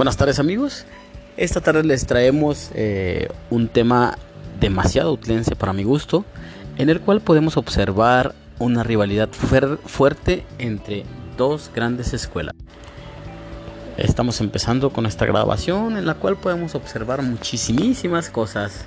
Buenas tardes amigos. Esta tarde les traemos eh, un tema demasiado utlense para mi gusto, en el cual podemos observar una rivalidad fuerte entre dos grandes escuelas. Estamos empezando con esta grabación en la cual podemos observar muchísimas cosas